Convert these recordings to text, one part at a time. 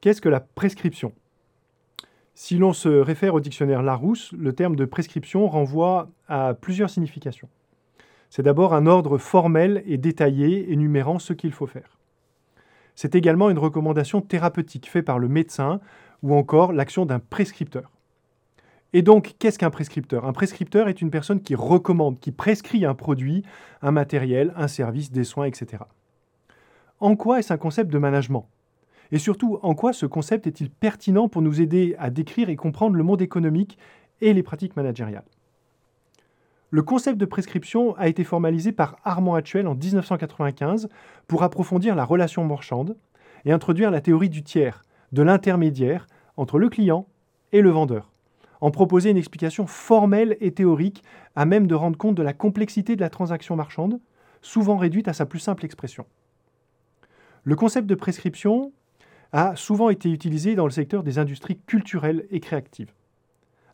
Qu'est-ce que la prescription? Si l'on se réfère au dictionnaire Larousse, le terme de prescription renvoie à plusieurs significations. C'est d'abord un ordre formel et détaillé énumérant ce qu'il faut faire. C'est également une recommandation thérapeutique faite par le médecin ou encore l'action d'un prescripteur. Et donc, qu'est-ce qu'un prescripteur? Un prescripteur est une personne qui recommande, qui prescrit un produit, un matériel, un service, des soins, etc. En quoi est-ce un concept de management? Et surtout, en quoi ce concept est-il pertinent pour nous aider à décrire et comprendre le monde économique et les pratiques managériales? Le concept de prescription a été formalisé par Armand Actuel en 1995 pour approfondir la relation marchande et introduire la théorie du tiers, de l'intermédiaire entre le client et le vendeur en proposer une explication formelle et théorique à même de rendre compte de la complexité de la transaction marchande, souvent réduite à sa plus simple expression. Le concept de prescription a souvent été utilisé dans le secteur des industries culturelles et créatives.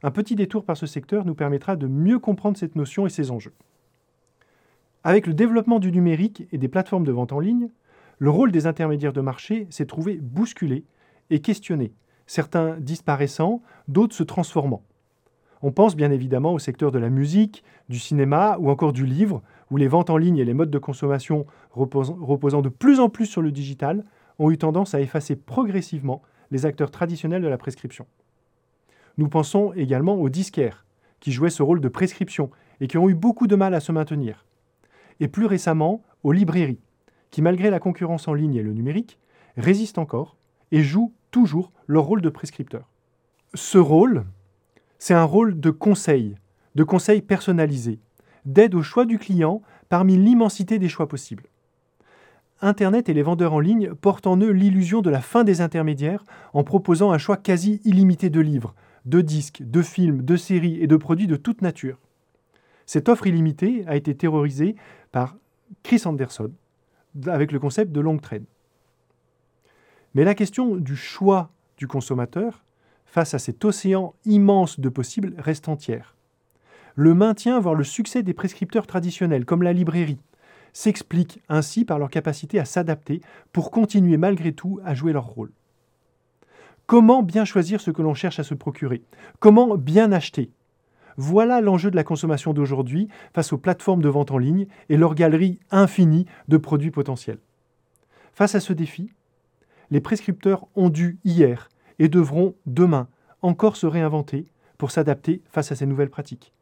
Un petit détour par ce secteur nous permettra de mieux comprendre cette notion et ses enjeux. Avec le développement du numérique et des plateformes de vente en ligne, le rôle des intermédiaires de marché s'est trouvé bousculé et questionné certains disparaissant, d'autres se transformant. On pense bien évidemment au secteur de la musique, du cinéma ou encore du livre, où les ventes en ligne et les modes de consommation reposant, de plus en plus sur le digital ont eu tendance à effacer progressivement les acteurs traditionnels de la prescription. Nous pensons également aux disquaires, qui jouaient ce rôle de prescription et qui ont eu beaucoup de mal à se maintenir. Et plus récemment, aux librairies, qui malgré la concurrence en ligne et le numérique, résistent encore et jouent toujours leur rôle de prescripteur. Ce rôle, c'est un rôle de conseil, de conseil personnalisé, d'aide au choix du client parmi l'immensité des choix possibles. Internet et les vendeurs en ligne portent en eux l'illusion de la fin des intermédiaires en proposant un choix quasi illimité de livres, de disques, de films, de séries et de produits de toute nature. Cette offre illimitée a été terrorisée par Chris Anderson avec le concept de long trade. Mais la question du choix du consommateur face à cet océan immense de possibles reste entière. Le maintien, voire le succès des prescripteurs traditionnels, comme la librairie, s'explique ainsi par leur capacité à s'adapter pour continuer malgré tout à jouer leur rôle. Comment bien choisir ce que l'on cherche à se procurer? Comment bien acheter? Voilà l'enjeu de la consommation d'aujourd'hui face aux plateformes de vente en ligne et leur galerie infinie de produits potentiels. Face à ce défi, les prescripteurs ont dû hier et devront demain encore se réinventer pour s'adapter face à ces nouvelles pratiques.